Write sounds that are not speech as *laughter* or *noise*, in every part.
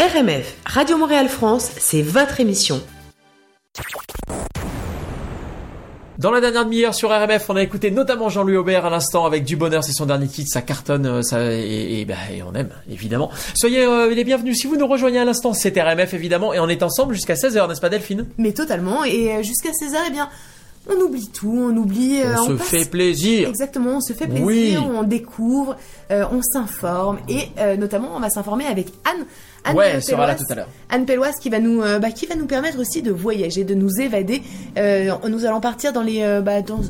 RMF, Radio Montréal France, c'est votre émission. Dans la dernière demi-heure sur RMF, on a écouté notamment Jean-Louis Aubert à l'instant avec Du Bonheur, c'est son dernier titre, ça cartonne, euh, ça, et, et, bah, et on aime, évidemment. Soyez euh, les bienvenus si vous nous rejoignez à l'instant, c'est RMF évidemment, et on est ensemble jusqu'à 16h, n'est-ce pas Delphine? Mais totalement, et euh, jusqu'à 16h, eh bien, on oublie tout, on oublie... On, se passe- fait plaisir Exactement, on se fait plaisir, Oui. on découvre, euh, on s'informe, et euh, notamment, on va s'informer avec Anne. Anne Ouais, euh, elle sera là tout à l'heure. Anne Pelloise qui va nous, euh, bah, qui va nous permettre aussi de voyager, de nous évader. Euh, nous allons partir dans les, euh, bah, dans,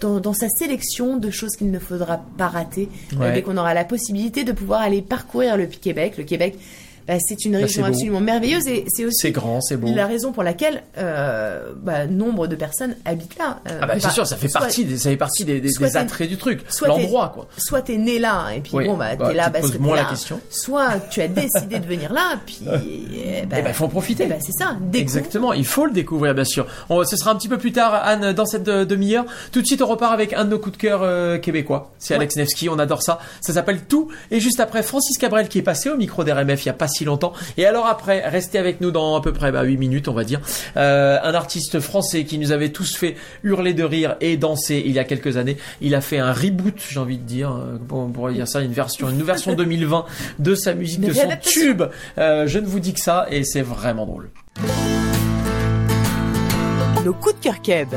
dans, dans sa sélection de choses qu'il ne faudra pas rater euh, Ouais. dès qu'on aura la possibilité de pouvoir aller parcourir le Québec. Le Québec, bah, c'est une Bah, région absolument merveilleuse et c'est aussi grand, beau. la raison pour laquelle euh, bah, nombre de personnes habitent là. Euh, Ah bah c'est sûr, ça fait soit- partie des, ça fait partie des, des- attraits du truc, l'endroit quoi. Soit t'es né là et puis Oui, bon bah bah, t'es là tu te parce que moins la là. question. Soit tu as décidé de venir là puis *laughs* eh ben, Eh ben, faut en profiter. eh ben, c'est ça. découvre. Exactement, il faut le découvrir bien sûr. On, ce sera un petit peu plus tard, Anne, dans cette euh, demi-heure. Tout de suite, on repart avec un de nos coups de cœur euh, québécois. C'est Ouais. Alex Nevsky, on adore ça. Ça s'appelle Tout. Et juste après, Francis Cabrel qui est passé au micro d'RMF il y a pas si longtemps. Et alors après, restez avec nous dans à peu près bah, 8 minutes, on va dire. Euh, un artiste français qui nous avait tous fait hurler de rire et danser il y a quelques années. Il a fait un reboot, j'ai envie de dire, euh, on pourrait dire ça, une version, une version *laughs* 2020 de sa musique, de son tube. Euh, je ne vous dis que ça et c'est vraiment drôle. Nos coups de cœur Keb.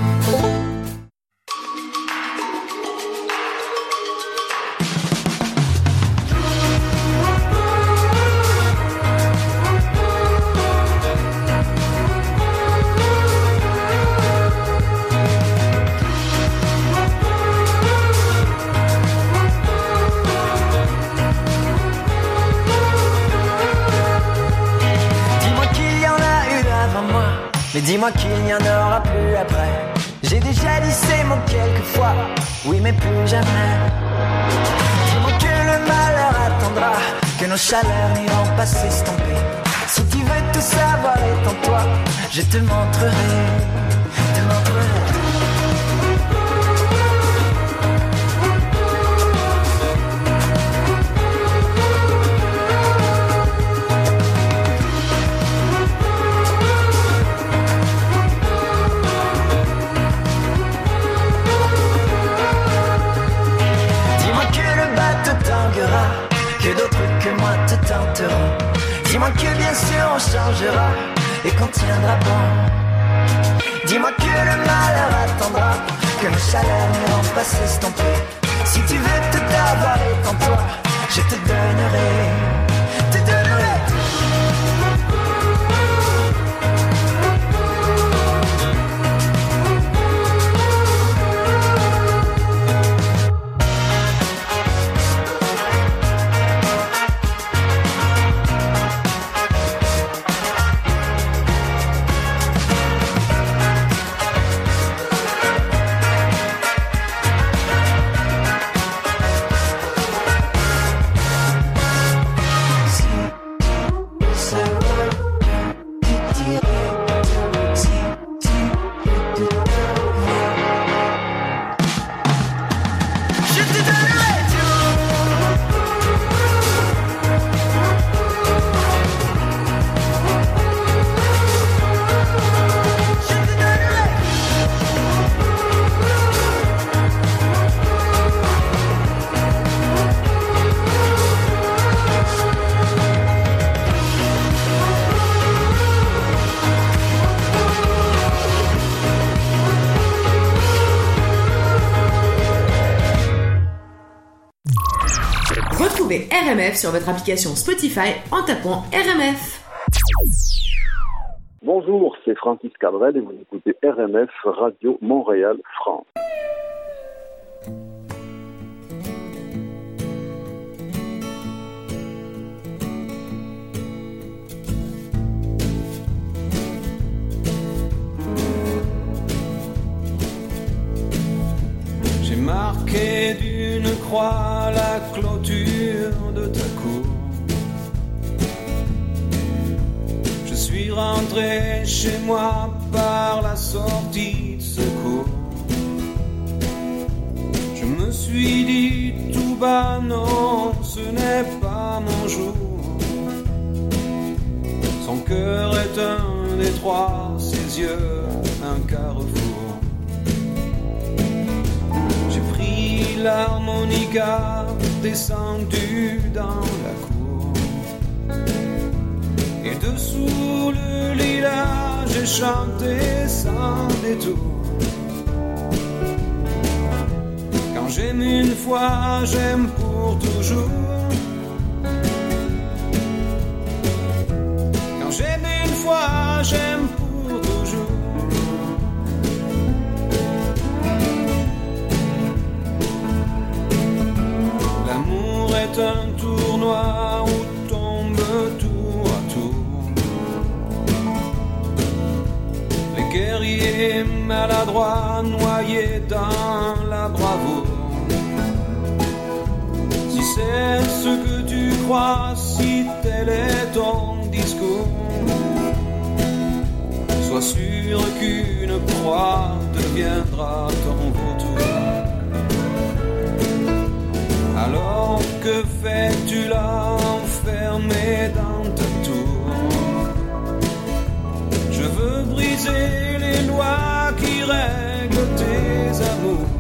Dis-moi qu'il n'y en aura plus après. J'ai déjà dit ces mots quelquefois, oui mais plus jamais. Dis-moi que le malheur attendra, que nos chaleurs n'iront pas s'estomper. Si tu veux tout savoir, étends-toi, je te montrerai, Dis-moi que bien sûr on changera et qu'on tiendra bon. Dis-moi que le malheur attendra, que nos chaleurs n'iront pas s'estomper. Si tu veux tout avoir, étends-toi, je te donnerai, RMF sur votre application Spotify en tapant RMF. Bonjour, c'est Francis Cabrel et vous écoutez RMF Radio Montréal France. J'ai marqué d'une croix la clôture de ta cour. Je suis rentré chez moi par la sortie de secours. Je me suis dit tout bas, non, ce n'est pas mon jour. cœur est un détroit, ses yeux un carrefour. L'harmonica, descendu dans la cour. Et dessous le lilas, j'ai chanté sans détour. Quand j'aime une fois, j'aime pour toujours. Quand j'aime une fois, j'aime pour L'amour est un tournoi où tombe tour à tour. Les guerriers maladroits noyés dans la bravoure. Si c'est ce que tu crois, si tel est ton discours, sois sûr qu'une proie deviendra ton Alors que fais-tu là enfermé dans ta tour? Je veux briser les lois qui règlent tes amours.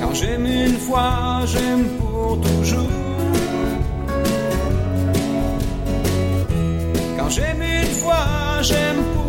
Quand j'aime une fois, j'aime pour toujours. Quand j'aime une fois, j'aime pour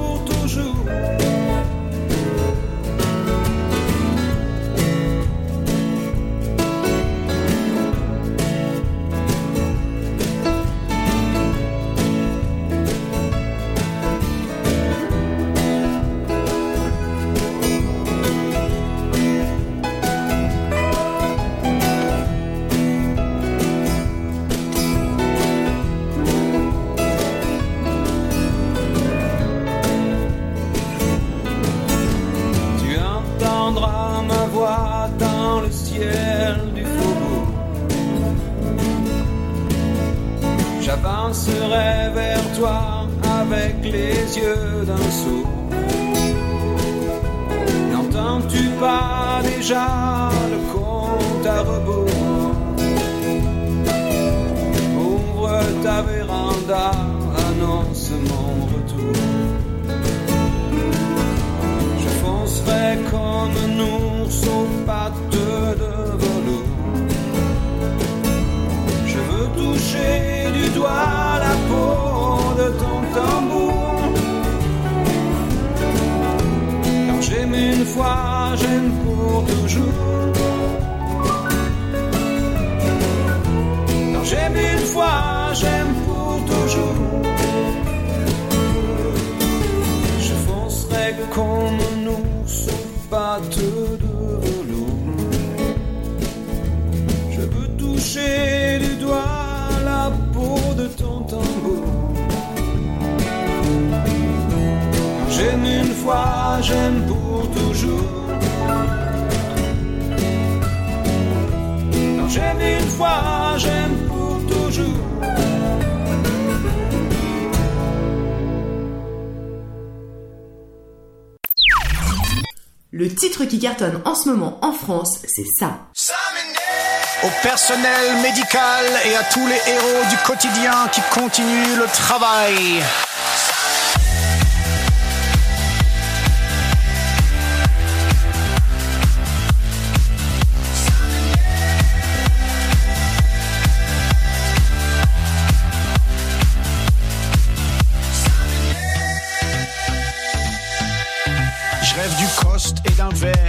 en ce moment en France, c'est ça. Au personnel médical et à tous les héros du quotidien qui continuent le travail.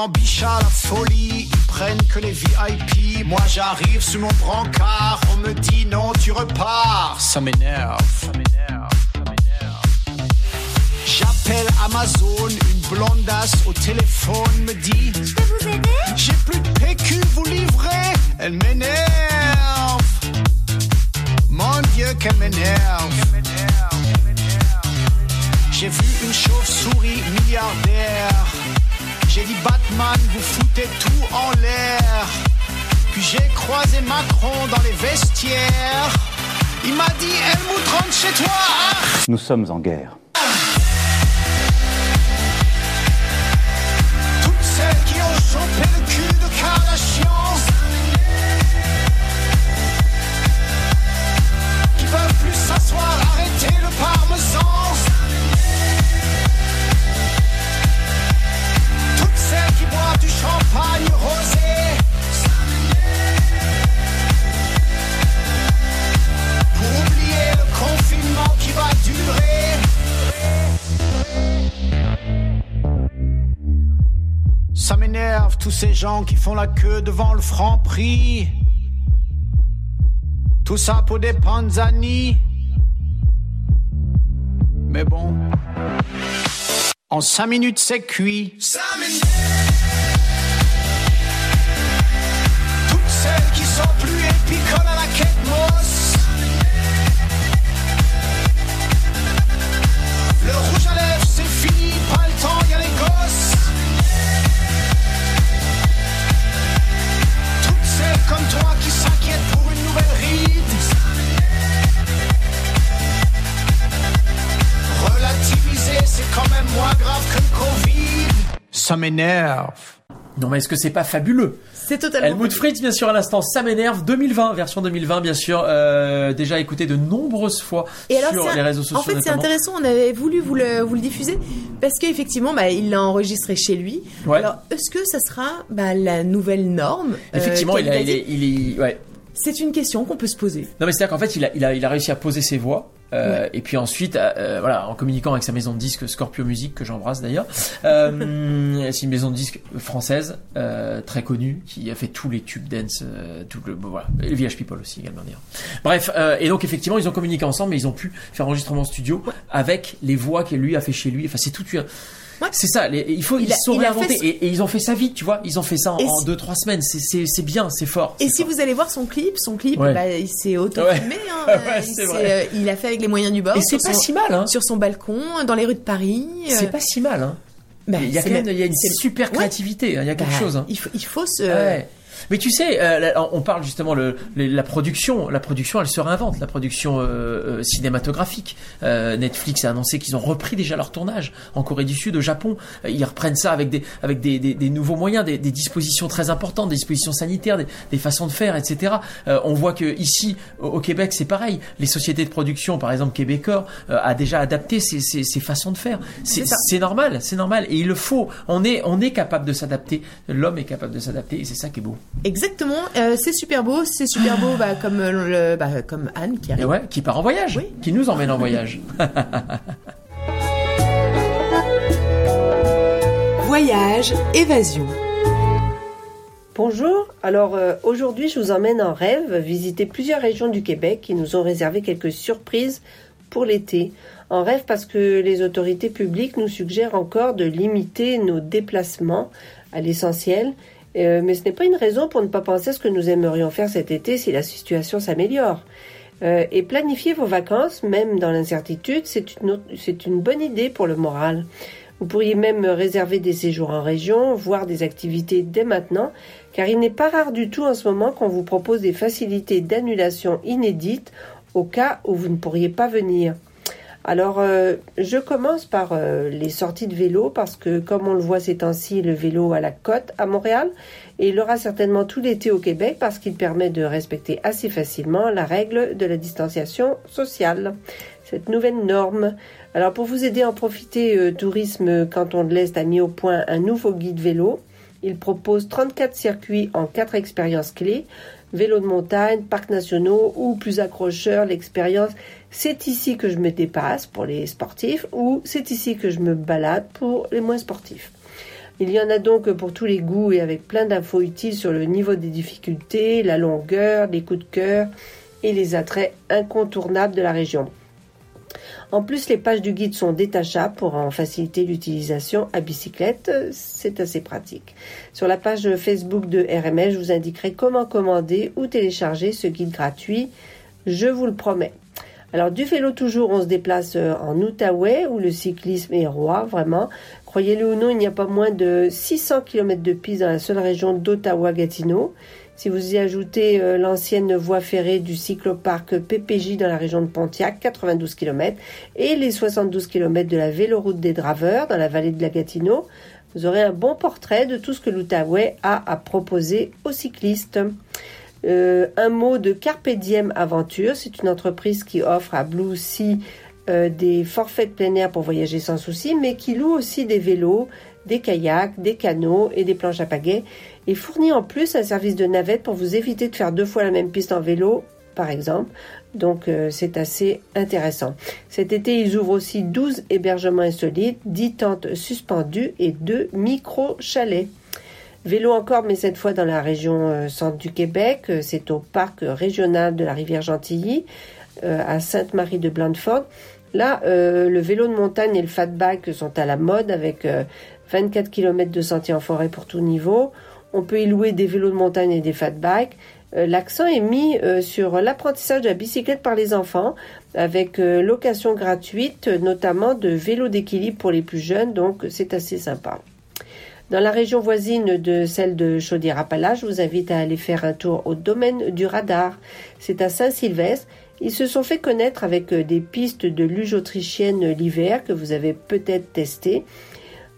Devant Bichat, la folie, ils prennent que les VIP. Moi j'arrive sur mon brancard, on me dit non, tu repars. Ça m'énerve, ça m'énerve, ça m'énerve. J'appelle Amazon, une blondasse au téléphone me dit Batman, vous foutez tout en l'air. Puis j'ai croisé Macron dans les vestiaires. Il m'a dit Helmut, rentre chez toi. Nous sommes en guerre. Ces gens qui font la queue devant le franc prix. Tout ça pour des panzani. Mais bon, en cinq minutes c'est cuit. Toutes Relativiser, c'est quand même moins grave que le Covid. Ça m'énerve. Non mais est-ce que c'est pas fabuleux? C'est totalement. Helmut Fritz, bien sûr, à l'instant, ça m'énerve. 2020, version 2020, bien sûr, euh, déjà écouté de nombreuses fois Et sur les réseaux sociaux. En fait, c'est intéressant. On avait voulu vous le, vous le diffuser parce qu'effectivement, bah, il l'a enregistré chez lui. Ouais. Alors, est-ce que ça sera bah, la nouvelle norme euh, Effectivement, il, a, il, qualitative est, il est- ouais. C'est une question qu'on peut se poser. Non mais c'est-à-dire qu'en fait, il a, il a, il a réussi à poser ses voix. euh, Et puis ensuite, euh, voilà, en communiquant avec sa maison de disques Scorpio Music que j'embrasse d'ailleurs, euh, *laughs* c'est une maison de disques française euh, très connue qui a fait tous les tubes dance, euh, tout le bon, voilà, et Village People aussi également d'ailleurs. Bref, euh, et donc effectivement, ils ont communiqué ensemble, mais ils ont pu faire enregistrement en studio avec les voix que lui a fait chez lui. Enfin, c'est tout. Ouais. C'est ça, les- il faut, Il ils a- se sont il réinventés et, et ils ont fait ça vite, tu vois. Ils ont fait ça en, Et en si- deux trois semaines. C'est- bien, c'est fort. Et si fort. vous allez voir son clip, son clip, Ouais. bah, il s'est auto-filmé. hein, *laughs* Ouais, euh, il, s'est, vrai. il a fait avec les moyens du bord. Et c'est sur pas son- si mal, hein. Sur son balcon, dans les rues de Paris. euh, C'est pas si mal, hein. bah, il y a quand même, il y a une super Ouais. créativité, hein, il y a quelque Bah, chose. Hein. Il faut, il faut se. Ouais. Mais tu sais, euh, on parle justement le- la production. La production, elle se réinvente. La production euh, euh, cinématographique. Euh, Netflix a annoncé qu'ils ont repris déjà leur tournage en Corée du Sud, au Japon. Euh, Ils reprennent ça avec des avec des, des, des nouveaux moyens, des, des dispositions très importantes, des dispositions sanitaires, des, des façons de faire, etc. Euh, on voit que ici, au, au Québec, c'est pareil. Les sociétés de production, par exemple Québécois, euh, a déjà adapté ces, ces, ces façons de faire. C'est normal, c'est normal, et il le faut. On est on est capable de s'adapter. L'homme est capable de s'adapter, et c'est ça qui est beau. Exactement. euh, c'est super beau. C'est super beau, bah, comme euh, le, bah, comme Anne qui Et arrive. ouais, qui part en voyage, Oui. qui nous emmène en voyage. *laughs* Voyage, évasion. Bonjour, alors euh, aujourd'hui je vous emmène en rêve visiter plusieurs régions du Québec qui nous ont réservé quelques surprises pour l'été. En rêve parce que les autorités publiques nous suggèrent encore de limiter nos déplacements à l'essentiel. Euh, mais ce n'est pas une raison pour ne pas penser à ce que nous aimerions faire cet été si la situation s'améliore. Euh, et planifier vos vacances, même dans l'incertitude, c'est une, une bonne idée pour le moral. Vous pourriez même réserver des séjours en région, voire des activités dès maintenant, car il n'est pas rare du tout en ce moment qu'on vous propose des facilités d'annulation inédites au cas où vous ne pourriez pas venir. Alors, euh, je commence par euh, les sorties de vélo parce que, comme on le voit ces temps-ci, le vélo a la cote à Montréal et il l'aura certainement tout l'été au Québec parce qu'il permet de respecter assez facilement la règle de la distanciation sociale, cette nouvelle norme. Alors, pour vous aider à en profiter, euh, Tourisme Canton de l'Est a mis au point un nouveau guide vélo. Il propose 34 circuits en 4 expériences clés vélo de montagne, parcs nationaux ou plus accrocheur, l'expérience c'est ici que je me dépasse pour les sportifs ou c'est ici que je me balade pour les moins sportifs. Il y en a donc pour tous les goûts et avec plein d'infos utiles sur le niveau des difficultés, la longueur, les coups de cœur et les attraits incontournables de la région. En plus, les pages du guide sont détachables pour en faciliter l'utilisation à bicyclette. C'est assez pratique. Sur la page Facebook de RMS, je vous indiquerai comment commander ou télécharger ce guide gratuit. Je vous le promets. Alors du vélo toujours, on se déplace euh, en Outaouais où le cyclisme est roi, vraiment. Croyez-le ou non, il n'y a pas moins de 600 km de piste dans la seule région d'Ottawa-Gatineau. Si vous y ajoutez euh, l'ancienne voie ferrée du cycloparc PPJ dans la région de Pontiac, 92 km, et les 72 km de la véloroute des Draveurs dans la vallée de la Gatineau, vous aurez un bon portrait de tout ce que l'Outaouais a à proposer aux cyclistes. Euh, un mot de Carpe Diem Aventure, c'est une entreprise qui offre à Blue Sea euh, des forfaits de plein air pour voyager sans souci, mais qui loue aussi des vélos, des kayaks, des canots et des planches à pagaie et fournit en plus un service de navette pour vous éviter de faire deux fois la même piste en vélo, par exemple. Donc euh, c'est assez intéressant. Cet été, ils ouvrent aussi 12 hébergements insolites, 10 tentes suspendues et 2 micro-chalets. Vélo encore, mais cette fois dans la région euh, centre du Québec. Euh, c'est au parc régional de la rivière Gentilly, à Sainte-Marie de Blandford. Là, le vélo de montagne et le fatback sont à la mode avec 24 km de sentiers en forêt pour tout niveau. On peut y louer des vélos de montagne et des fat bikes. Euh, l'accent est mis euh, sur l'apprentissage de la bicyclette par les enfants, avec euh, location gratuite, notamment de vélos d'équilibre pour les plus jeunes, donc c'est assez sympa. Dans la région voisine de celle de Chaudière-Appalaches, je vous invite à aller faire un tour au domaine du radar. C'est à Saint-Sylvestre. Ils se sont fait connaître avec des pistes de luge autrichienne l'hiver que vous avez peut-être testées.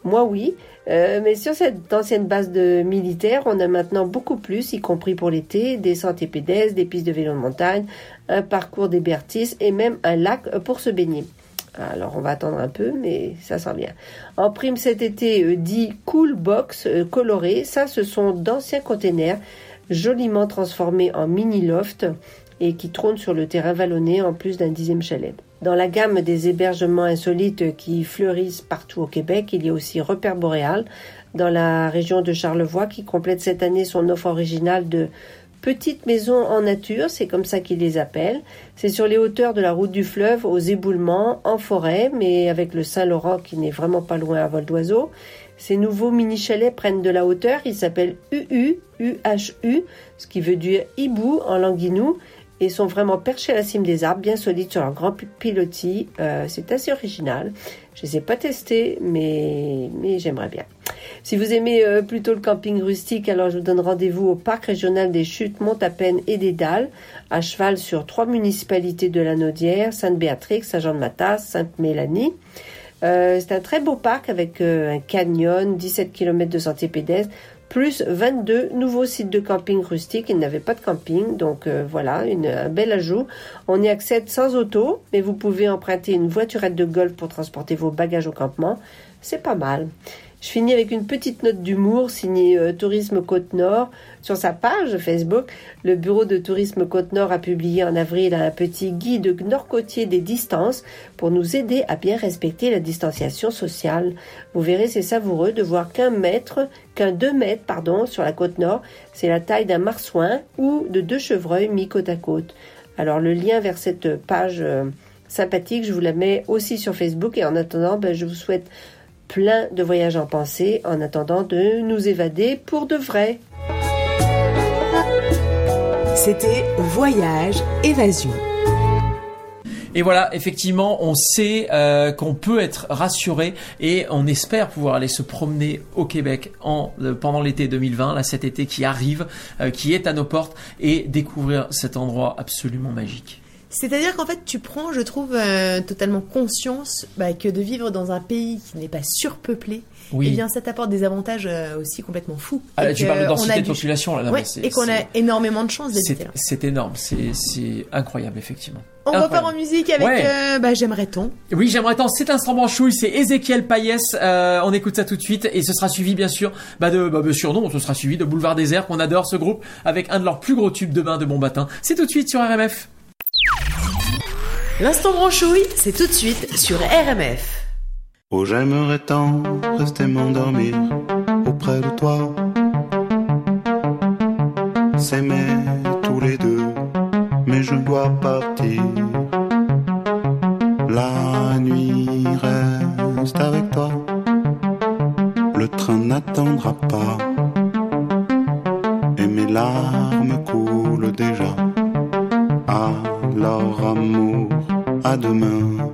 Moi oui, euh, mais sur cette ancienne base de militaires, on a maintenant beaucoup plus, y compris pour l'été, des sentiers pédestres, des pistes de vélo de montagne, un parcours des Bertis et même un lac pour se baigner. Alors on va attendre un peu, mais ça sent bien. En prime cet été, euh, dit Cool Box euh, coloré, ça ce sont d'anciens containers joliment transformés en mini loft et qui trônent sur le terrain vallonné en plus d'un dixième chalet. Dans la gamme des hébergements insolites qui fleurissent partout au Québec, il y a aussi Repère Boréal, dans la région de Charlevoix, qui complète cette année son offre originale de petites maisons en nature, c'est comme ça qu'ils les appellent. C'est sur les hauteurs de la route du fleuve, aux éboulements, en forêt, mais avec le Saint-Laurent qui n'est vraiment pas loin à vol d'oiseau. Ces nouveaux mini-chalets prennent de la hauteur, ils s'appellent UU, UHU, ce qui veut dire hibou en languinou, et sont vraiment perchés à la cime des arbres, bien solides sur leur grand pilotis. Euh, c'est assez original. Je ne les ai pas testés, mais, mais j'aimerais bien. Si vous aimez euh, plutôt le camping rustique, alors je vous donne rendez-vous au parc régional des Chutes, Montapen et des Dalles, à cheval sur trois municipalités de la Naudière, Sainte-Béatrix, Saint-Jean-de-Matas, Sainte-Mélanie. Euh, c'est un très beau parc avec un canyon, 17 km de sentiers pédestres, plus 22 nouveaux sites de camping rustique. Il n'avait pas de camping, donc euh, voilà, une, un bel ajout. On y accède sans auto, mais vous pouvez emprunter une voiturette de golf pour transporter vos bagages au campement. C'est pas mal. Je finis avec une petite note d'humour signée euh, Tourisme Côte-Nord. Sur sa page Facebook, le bureau de tourisme Côte-Nord a publié en avril un petit guide nord-côtier des distances pour nous aider à bien respecter la distanciation sociale. Vous verrez, c'est savoureux de voir qu'un mètre, qu'un deux mètres, pardon, sur la côte nord, c'est la taille d'un marsouin ou de deux chevreuils mis côte à côte. Alors le lien vers cette page euh, sympathique, je vous la mets aussi sur Facebook et en attendant, ben, je vous souhaite plein de voyages en pensée en attendant de nous évader pour de vrai. C'était Voyage Évasion. Et voilà, effectivement, on sait euh, qu'on peut être rassuré et on espère pouvoir aller se promener au Québec en, euh, pendant l'été 2020, là cet été qui arrive, euh, qui est à nos portes, et découvrir cet endroit absolument magique. C'est-à-dire qu'en fait, tu prends, je trouve, euh, totalement conscience bah, que de vivre dans un pays qui n'est pas surpeuplé, Oui. eh bien, ça t'apporte des avantages euh, aussi complètement fous. Ah, là, tu parles de densité a de population là, non, Ouais, et qu'on a énormément de chance d'habiter c'est là. c'est énorme, c'est incroyable effectivement. On Incroyable. repart en musique avec Ouais. euh, bah, J'aimerais-ton. Oui, j'aimerais tant. C'est Instant Branchouille, c'est Ézéchiel Payès. Euh, on écoute ça tout de suite et ce sera suivi bien sûr, bah de, bah bien sûr non, ce sera suivi de Boulevard Désert qu'on adore ce groupe avec un de leurs plus gros tubes demain de bon matin. C'est tout de suite sur RMF. L'instant branchouille, c'est tout de suite sur RMF. Oh, j'aimerais tant rester m'endormir auprès de toi. S'aimer tous les deux, mais je dois partir. La nuit reste avec toi. Le train n'attendra pas. Et mes larmes coulent déjà. Alors amour, à demain.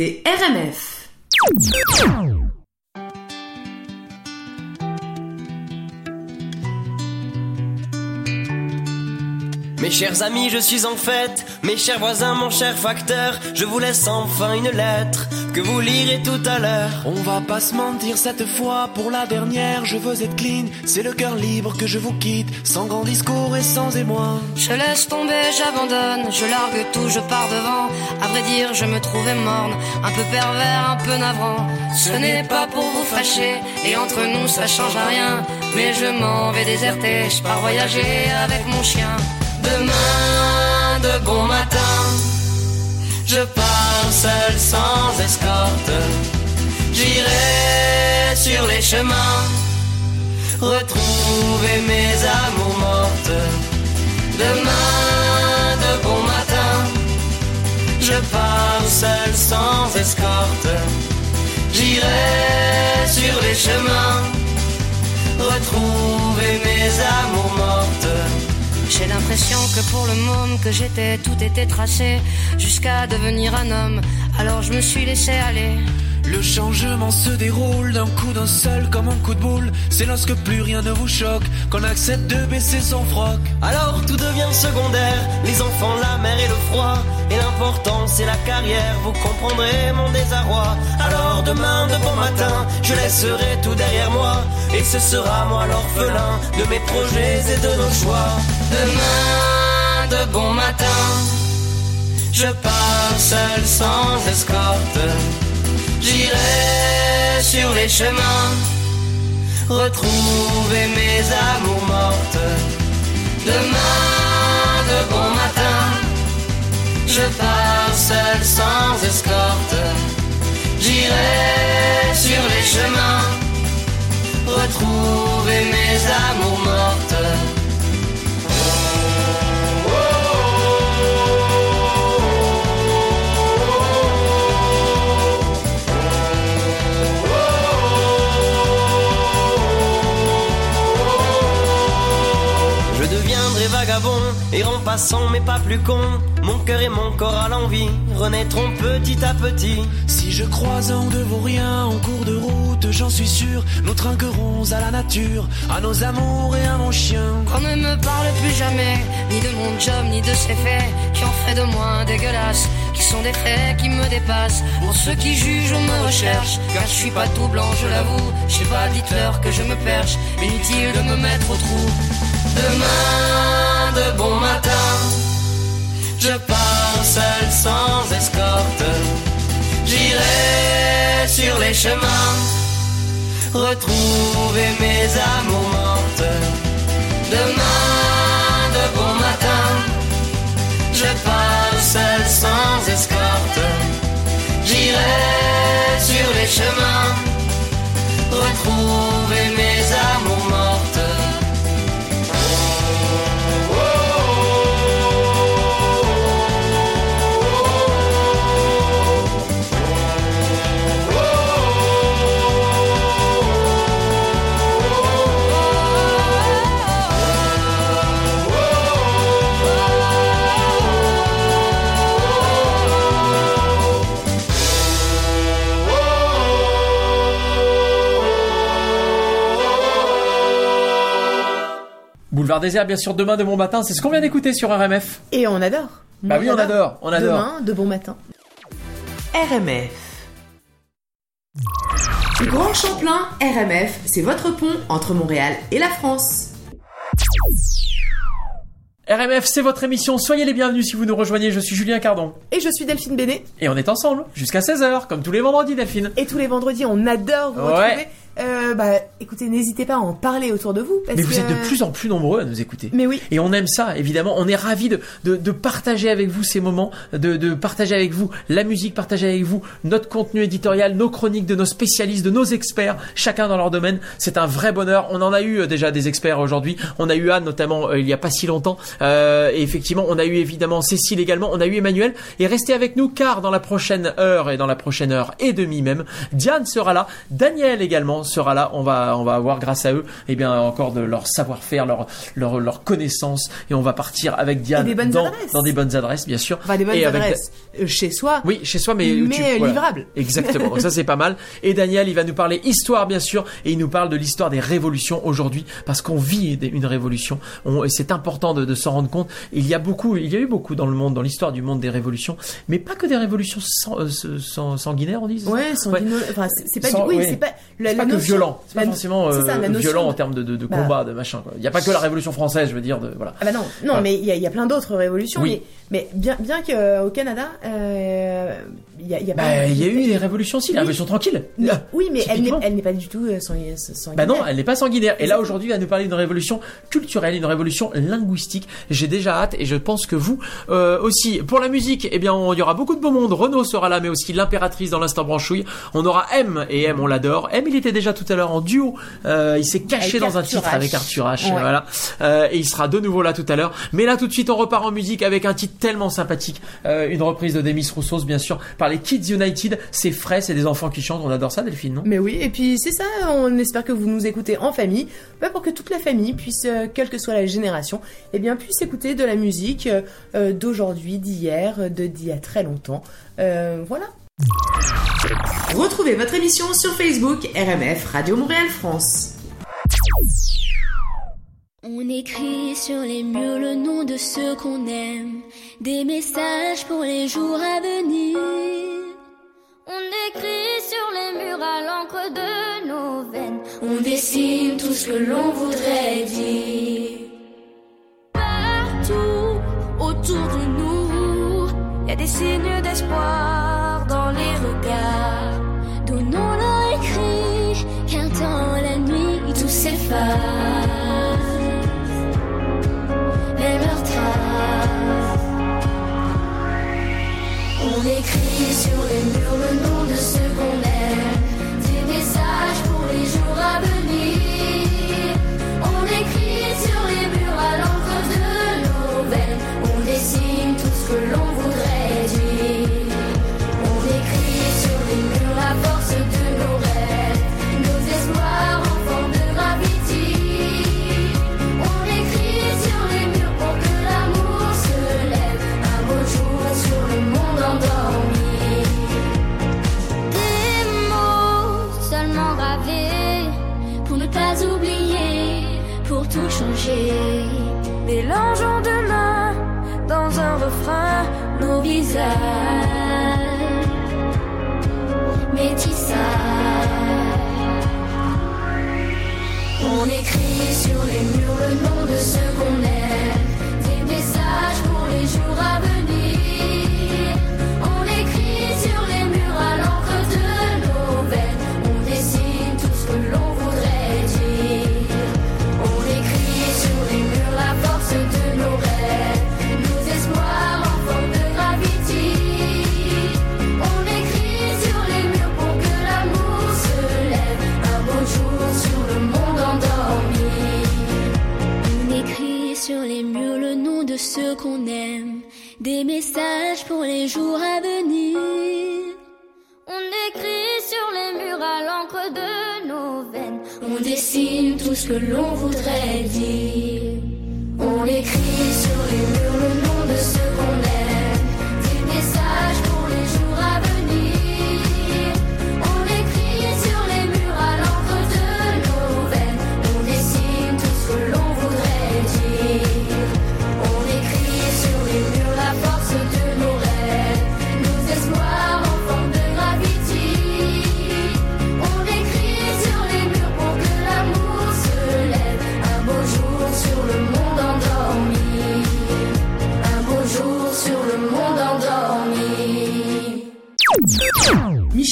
Écoutez RMF. Mes chers amis, je suis en fête. Mes chers voisins, mon cher facteur, je vous laisse enfin une lettre que vous lirez tout à l'heure. On va pas se mentir cette fois, pour la dernière, je veux être clean. C'est le cœur libre que je vous quitte, sans grand discours et sans émoi. Je laisse tomber, j'abandonne, je largue tout, je pars devant. Vrai dire, je me trouvais morne, un peu pervers, un peu navrant. Ce n'est pas pour vous fâcher, et entre nous ça change à rien. Mais je m'en vais déserter, je pars voyager avec mon chien. Demain de bon matin, je pars seul sans escorte. J'irai sur les chemins, retrouver mes amours mortes. Demain je pars seul sans escorte. J'irai sur les chemins, retrouver mes amours mortes. J'ai l'impression que pour le môme que j'étais, tout était tracé jusqu'à devenir un homme. Alors je me suis laissé aller. Le changement se déroule d'un coup d'un seul comme un coup de boule. C'est lorsque plus rien ne vous choque qu'on accepte de baisser son froc. Alors tout devient secondaire, les enfants, la mer et le froid. Et l'important c'est la carrière, vous comprendrez mon désarroi. Alors demain de bon matin, je laisserai tout derrière moi. Et ce sera moi l'orphelin de mes projets et de nos choix. Demain de bon matin, je pars seul sans escorte. J'irai sur les chemins, retrouver mes amours mortes. Demain de bon matin, je pars seul sans escorte. J'irai sur les chemins, retrouver mes amours mortes. Vagabond, errant passant mais pas plus con. Mon cœur et mon corps à l'envie renaîtront petit à petit. Si je croise un de vos riens en cours de route, j'en suis sûr, nous trinquerons à la nature, à nos amours et à mon chien. Qu'on ne me parle plus jamais, ni de mon job, ni de ses faits, qui en fait de moi dégueulasse, qui sont des faits qui me dépassent. Pour ceux qui jugent ou me recherchent, car je suis pas tout blanc, je l'avoue. Je sais pas, dites-leur que je me perche, inutile de me mettre au trou. Demain de bon matin, je pars seul sans escorte. J'irai sur les chemins, retrouver mes amours mortes. Demain de bon matin, je pars seul sans escorte. J'irai sur les chemins, Boulevard désert, bien sûr, demain de bon matin, c'est ce qu'on vient d'écouter sur RMF. Et on adore. Bah oui, on adore, on adore. Demain, de bon matin. RMF. Grand Champlain, RMF, c'est votre pont entre Montréal et la France. RMF, c'est votre émission, soyez les bienvenus si vous nous rejoignez, je suis Julien Cardon. Et je suis Delphine Bénet. Et on est ensemble, jusqu'à 16h, comme tous les vendredis, Delphine. Et tous les vendredis, on adore vous Ouais. retrouver. Euh, bah, écoutez, n'hésitez pas à en parler autour de vous. Parce Mais vous que- êtes de plus en plus nombreux à nous écouter. Mais oui. Et on aime ça, évidemment. On est ravis de, de, de partager avec vous ces moments, de, de partager avec vous la musique, partager avec vous notre contenu éditorial, nos chroniques de nos spécialistes, de nos experts, chacun dans leur domaine. C'est un vrai bonheur. On en a eu euh, déjà des experts aujourd'hui. On a eu Anne notamment euh, il y a pas si longtemps. Euh, et effectivement, on a eu évidemment Cécile également. On a eu Emmanuel. Et restez avec nous car dans la prochaine heure et dans la prochaine heure et demie même, Diane sera là. Daniel également sera là. On va, on va avoir grâce à eux, eh bien encore de leur savoir-faire, leur, leur, leur connaissance. Et on va partir avec Diane Et des bonnes dans, adresses. dans des bonnes adresses, bien sûr. Enfin, des bonnes Et adresses euh, chez soi. oui, chez soi, mais, Mais, tu- euh, voilà. livrables. Exactement. Donc ça c'est pas mal. Et Daniel, il va nous parler histoire bien sûr, et il nous parle de l'histoire des révolutions aujourd'hui, parce qu'on vit une révolution. On- et c'est important de, de s'en rendre compte. Il y a beaucoup, il y a eu beaucoup dans le monde, dans l'histoire du monde des révolutions, mais pas que des révolutions sang- euh, sang- sanguinaires, on dit. Ouais. Enfin, c'est pas Sans- du. Oui, ouais. c'est pas. La, la notion- violent. C'est pas forcément euh, violent en termes de, de, de Bah. combat, de machin. Il n'y a pas que la Révolution française, je veux dire. De, voilà. Ah bah non, non, mais il y, a- plein d'autres révolutions. Oui. Mais, bien, bien qu'au Canada, euh, il y a, il y a Bah, pas- il y a eu des révolutions aussi, la Oui. révolution tranquille. Oui, mais elle n'est, elle pas du tout euh, sang- sanguinaire. Bah non, elle n'est pas sanguinaire. Et là aujourd'hui, va nous parler d'une révolution culturelle, une révolution linguistique. J'ai déjà hâte et je pense que vous euh, aussi. Pour la musique, eh bien, il y aura beaucoup de beau monde. Renaud sera là, mais aussi l'impératrice dans l'instant branchouille. On aura M et M, on l'adore. M, il était déjà tout à l'heure en duo. Euh, il s'est caché Avec dans un Arthur titre H. avec Arthur H. Ouais. Voilà. Euh, et il sera de nouveau là tout à l'heure. Mais là, tout de suite, on repart en musique avec un titre tellement sympathique. Euh, une reprise de Demis Roussos, bien sûr, par les Kids United. C'est frais, c'est des enfants qui chantent. On adore ça, Delphine, non? Mais oui, et puis c'est ça, on espère que vous nous écoutez en famille, bah, pour que toute la famille puisse, euh, quelle que soit la génération, eh bien, puisse écouter de la musique euh, euh, d'aujourd'hui, d'hier, de d'il y a très longtemps. Euh, voilà. Retrouvez votre émission sur Facebook RMF Radio Montréal France. On écrit sur les murs le nom de ceux qu'on aime, des messages pour les jours à venir. On écrit sur les murs à l'encre de nos veines, on dessine tout ce que l'on voudrait dire. Partout autour de nous, y a des signes d'espoir dans les regards. Donnons-leur écrit qu'un temps la nuit tout s'efface. On écrit sur les murs oublier, pour tout changer. Mélangeons demain dans un refrain nos visages. Métissage. On écrit sur les murs le nom de ceux qu'on aime, des messages pour les jours à venir. Aime, des messages pour les jours à venir. On écrit sur les murs à l'encre de nos veines, on dessine tout ce que l'on voudrait dire. On écrit sur les murs le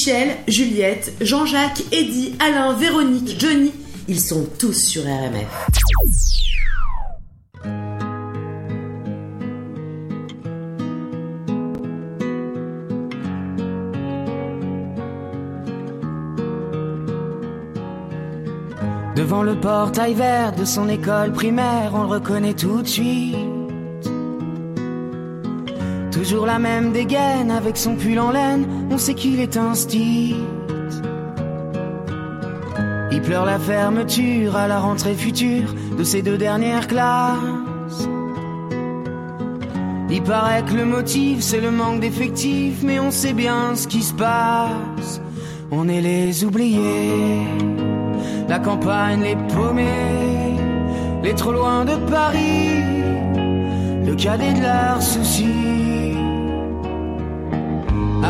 Michel, Juliette, Jean-Jacques, Eddy, Alain, Véronique, Johnny, ils sont tous sur RMF. Devant le portail vert de son école primaire, on le reconnaît tout de suite. Toujours la même dégaine avec son pull en laine, on sait qu'il est style. Il pleure la fermeture à la rentrée future de ses deux dernières classes. Il paraît que le motif c'est le manque d'effectifs, mais on sait bien ce qui se passe. On est les oubliés, la campagne les paumés, les trop loin de Paris, le cadet de leurs soucis.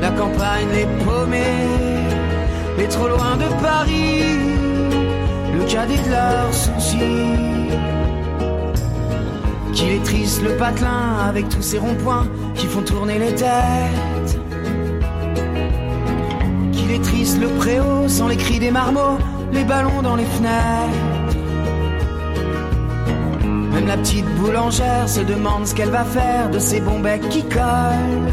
la campagne les paumés, les trop loin de Paris, le cadet de leurs. Qu'il est triste le patelin avec tous ces ronds-points qui font tourner les têtes. Qu'il est triste le préau sans les cris des marmots, les ballons dans les fenêtres. Même la petite boulangère se demande ce qu'elle va faire de ces bons becs qui collent.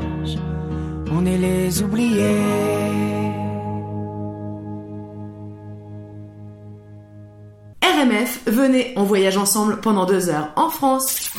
On est les oubliés. RMF, venez, on voyage ensemble pendant deux heures en France.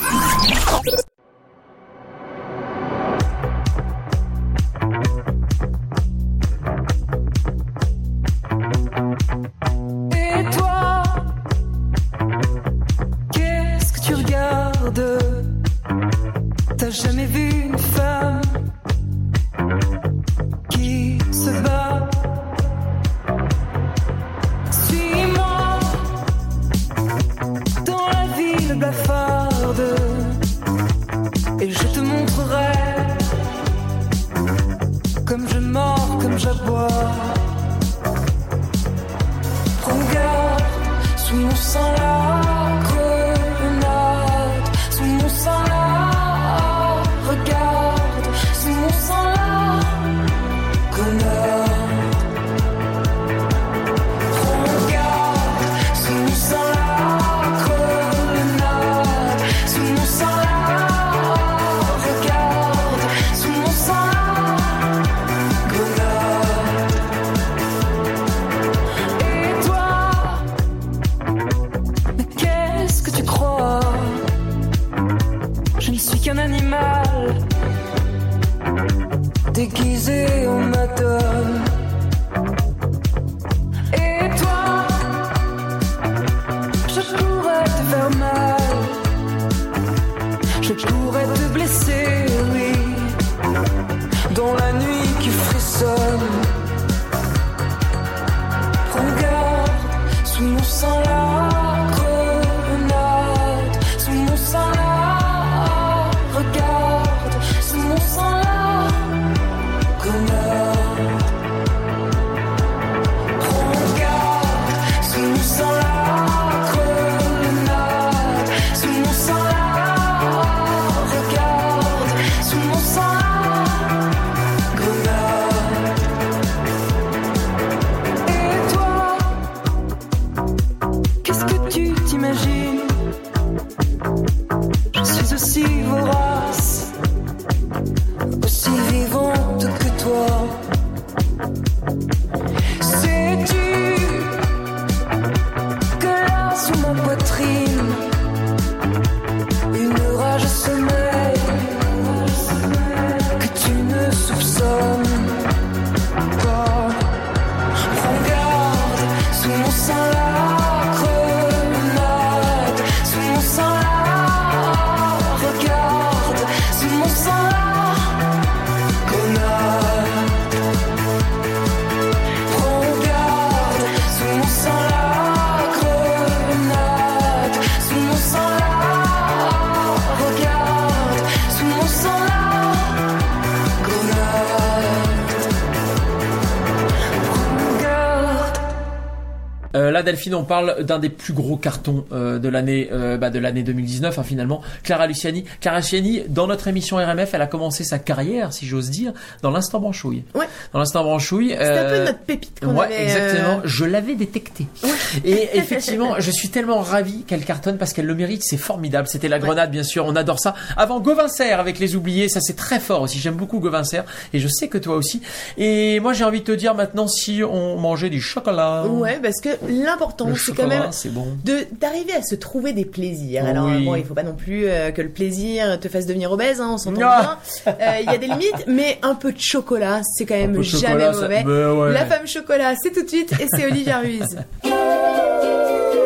Sous Delphine, on parle d'un des plus gros cartons euh, de l'année euh, bah, de l'année 2019, hein, finalement. Clara Luciani. Clara Luciani, dans notre émission RMF, elle a commencé sa carrière, si j'ose dire, dans l'instant branchouille. Ouais. Dans l'instant branchouille. C'était un peu euh, notre pépite qu'on Ouais, avait, exactement. Je l'avais détecté. Et effectivement, je suis tellement ravi qu'elle cartonne parce qu'elle le mérite. C'est formidable. C'était la grenade, bien sûr. On adore ça. Avant Govincer avec les oubliés, ça c'est très fort aussi. J'aime beaucoup Govincer et je sais que toi aussi. Et moi, j'ai envie de te dire maintenant si on mangeait du chocolat. Ouais, parce que l'important, C'est quand même bon. de d'arriver à se trouver des plaisirs. Alors Oui. bon, il faut pas non plus euh, que le plaisir te fasse devenir obèse, hein, on s'entend bien. Euh, Il y a des *laughs* limites, mais un peu de chocolat, c'est quand même jamais chocolat, mauvais. Ouais. La femme chocolat, c'est tout de suite, et c'est Olivia Ruiz. *laughs*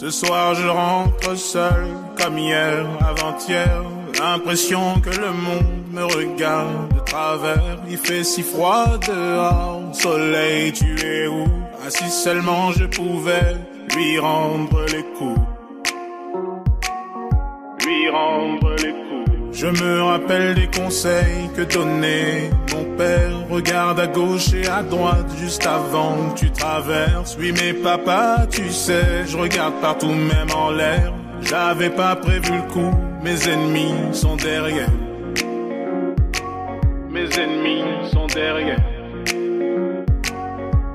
Ce soir je rentre seul comme hier, avant-hier. L'impression que le monde me regarde de travers. Il fait si froid dehors. Soleil, tu es où? Ah si seulement je pouvais lui rendre les coups. Je me rappelle des conseils que donnait mon père. Regarde à gauche et à droite juste avant que tu traverses. Oui, mais papa, tu sais, je regarde partout, même en l'air. J'avais pas prévu le coup, mes ennemis sont derrière. Mes ennemis sont derrière.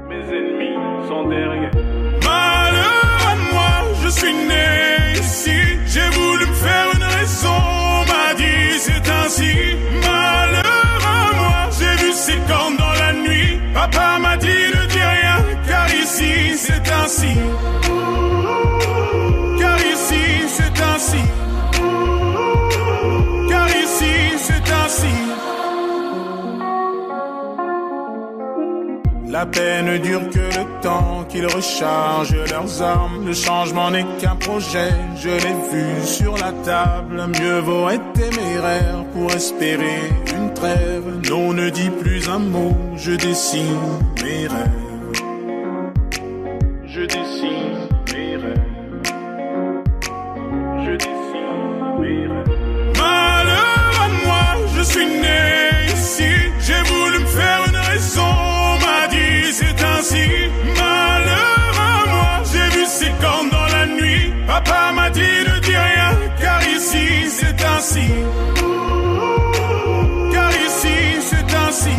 Mes ennemis sont derrière. Malheur à moi, je suis né ici. J'ai voulu me faire une raison, on dit c'est ainsi. Malheur à moi, j'ai vu ses cornes dans la nuit. Papa m'a dit ne dis rien, car ici c'est ainsi. Car ici c'est ainsi. Car ici c'est ainsi. La peine dure que le temps qu'ils rechargent leurs armes. Le changement n'est qu'un projet, je l'ai vu sur la table. Mieux vaut être téméraire pour espérer une trêve. Non, ne dis plus un mot, je dessine mes rêves. Je dessine mes rêves. Je dessine mes rêves. Malheur à moi, je suis né Car ici c'est ainsi.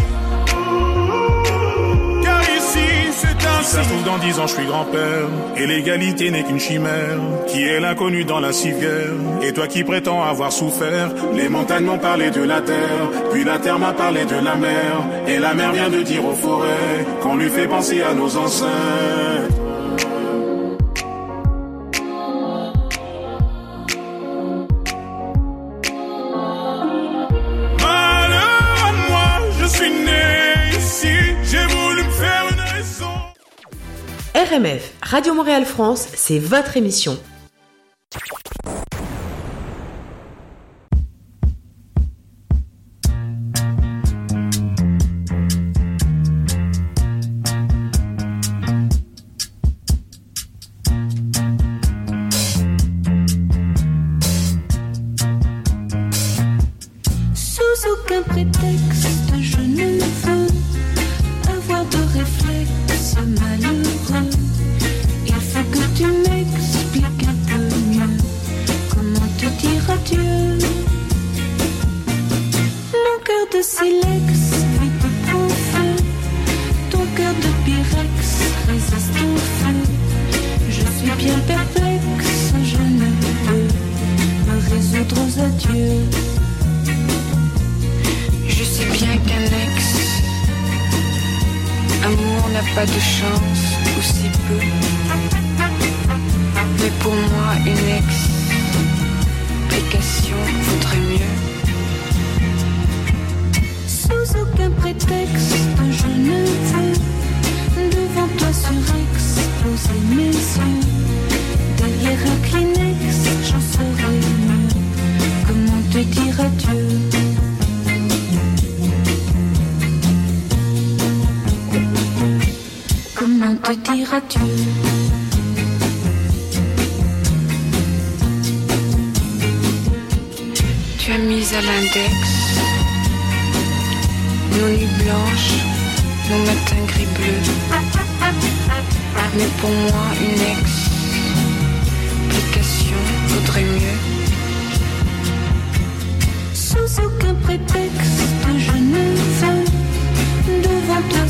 Car ici c'est ainsi. Ça se trouve dans dix ans je suis grand-père. Et l'égalité n'est qu'une chimère Qui est l'inconnu dans la civière. Et toi qui prétends avoir souffert Les montagnes m'ont parlé de la terre. Puis la terre m'a parlé de la mer. Et la mer vient de dire aux forêts Qu'on lui fait penser à nos ancêtres RMF, Radio Montréal France, c'est votre émission. N'a pas de chance, ou si peu. Mais pour moi, une explication vaudrait mieux. Sous aucun prétexte, je ne veux devant toi surexposer mes yeux. Derrière un Kleenex, j'en saurais mieux. Comment te dire adieu? Te dire adieu? Tu as mis à l'index nos nuits blanches, nos matins gris bleus. Mais pour moi, une explication vaudrait mieux. Sous aucun prétexte, je ne veux devant toi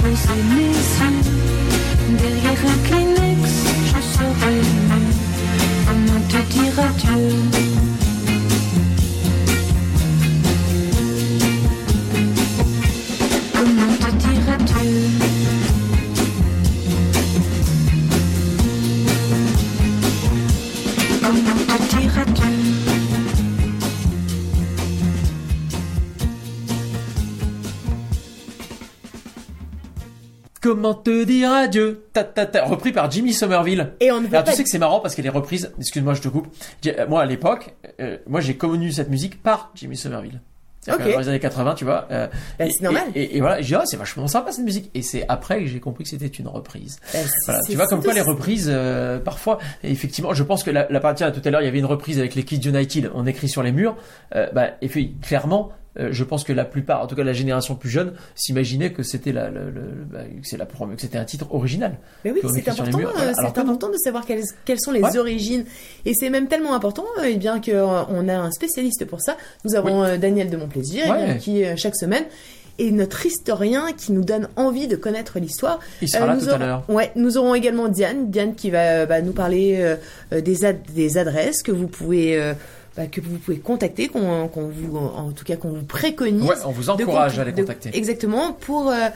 surexposer mes yeux. Derrière un Kleenex, je saurais mieux comment te dire adieu. Comment te dire adieu ta, ta, ta, Repris par Jimmy Somerville. Et on ne Alors, tu sais que c'est marrant parce qu'elle est reprise. Excuse-moi, je te coupe. Euh, Moi, à l'époque, euh, moi, j'ai connu cette musique par Jimmy Somerville. C'est-à-dire Ok. que Dans les années 80, tu vois. euh, et- c'est normal. Et, et- et voilà, j'ai dit, ah, c'est vachement sympa cette musique. Et c'est après que j'ai compris que c'était une reprise. C'est- Voilà, tu vois, comme quoi les reprises, euh, parfois, effectivement, je pense que la, la partie, tout à l'heure, il y avait une reprise avec les Kids United, on écrit sur les murs. Euh, bah, et puis, clairement, je pense que la plupart, en tout cas la génération plus jeune, s'imaginait que c'était la, bah, que la que c'était un titre original. Mais oui, qu'on c'est important, euh, c'est important de savoir quelles, quelles sont les Ouais. origines. Et c'est même tellement important, euh, eh bien que euh, on a un spécialiste pour ça. Nous avons euh, Daniel de Montplaisir, Ouais. qui euh, chaque semaine est notre historien qui nous donne envie de connaître l'histoire. Il sera là nous tout à aurons- l'heure. Ouais, nous aurons également Diane, Diane qui va euh, bah, nous parler euh, euh, des, ad- des adresses que vous pouvez euh, bah, que vous pouvez contacter, qu'on vous en tout cas qu'on vous préconise. Ouais, on vous encourage à les de- contacter. exactement pour euh,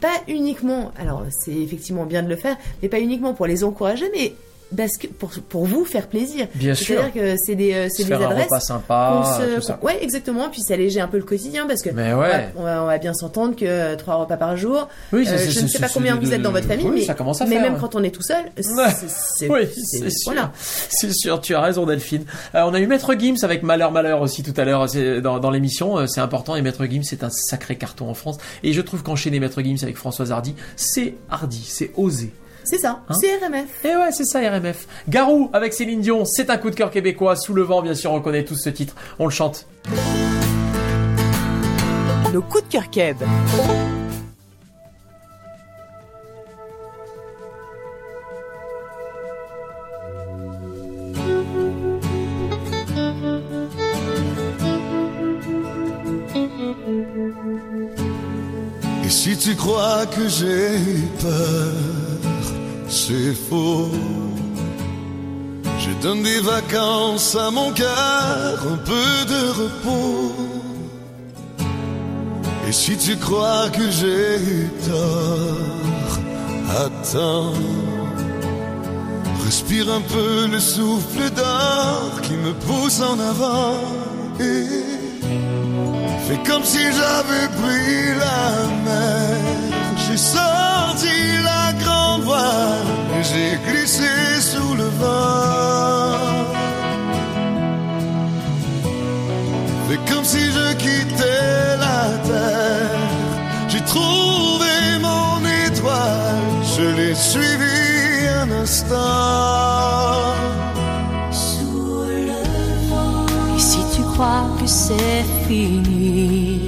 pas uniquement, alors c'est effectivement bien de le faire, mais pas uniquement pour les encourager, mais parce que pour, pour vous faire plaisir. Bien C'est-à-dire que c'est des, euh, c'est des un adresses. repas sympa, se- tout ça. Ouais, exactement. Puis s'alléger un peu le quotidien parce que Mais ouais. on va- on va bien s'entendre que euh, trois repas par jour. Oui, c'est- euh, je ne sais pas combien vous êtes dans votre famille, oui, mais, ça commence à mais faire, même ouais. quand on est tout seul, *laughs* c'est, Oui, sûr. voilà. C'est sûr, tu as raison Delphine. Euh, on a eu Maître Gims avec Malheur Malheur aussi tout à l'heure dans, dans l'émission. Euh, C'est important et Maître Gims c'est un sacré carton en France. Et je trouve qu'enchaîner Maître Gims avec Françoise Hardy, c'est hardy, c'est osé. C'est ça, Hein c'est RMF. Et ouais, c'est ça RMF. Garou avec Céline Dion, c'est un coup de cœur québécois. Sous le vent, bien sûr, on connaît tous ce titre. On le chante. Nos coups de cœur Keb. Et si tu crois que j'ai peur, c'est faux. Je donne des vacances à mon cœur, un peu de repos. Et si tu crois que j'ai tort, attends. Respire un peu le souffle d'or qui me pousse en avant. Et Fais comme si j'avais pris la mer. J'ai j'ai glissé sous le vent. Fais comme si je quittais la terre. J'ai trouvé mon étoile, je l'ai suivi un instant. Et si tu crois que c'est fini,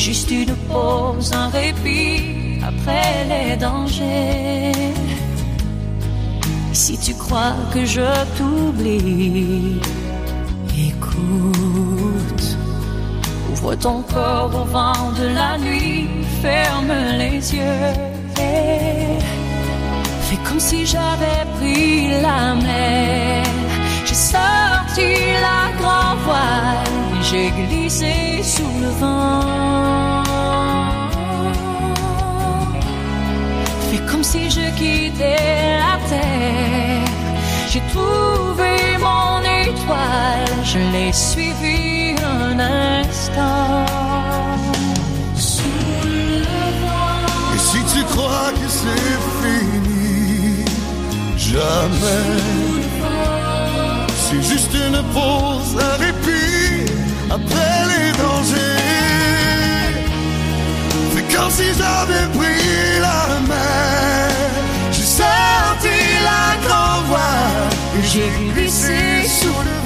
juste une pause, un répit après les dangers. Si tu crois que je t'oublie, écoute. Ouvre ton corps au vent de la nuit, ferme les yeux. et Fais comme si j'avais pris la mer. J'ai sorti la grand voile, j'ai glissé sous le vent. Fais comme si je quittais la terre. J'ai trouvé mon étoile, je l'ai suivi un instant. Sous le vent. Et si tu crois que c'est fini, jamais. C'est juste une pause,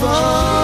sous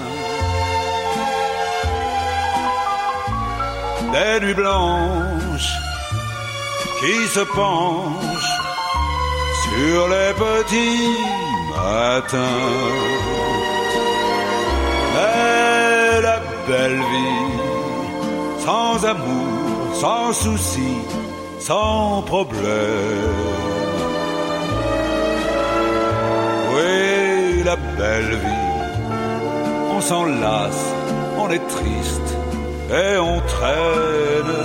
Des nuits blanches qui se penchent sur les petits matins. Mais la belle vie, sans amour, sans souci, sans problème. Oui, la belle vie, on s'en lasse, et on traîne.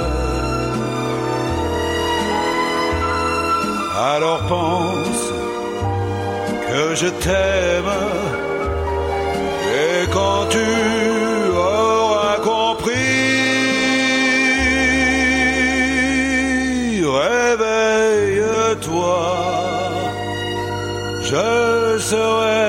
Alors pense que je t'aime et quand tu auras compris, réveille-toi, je serai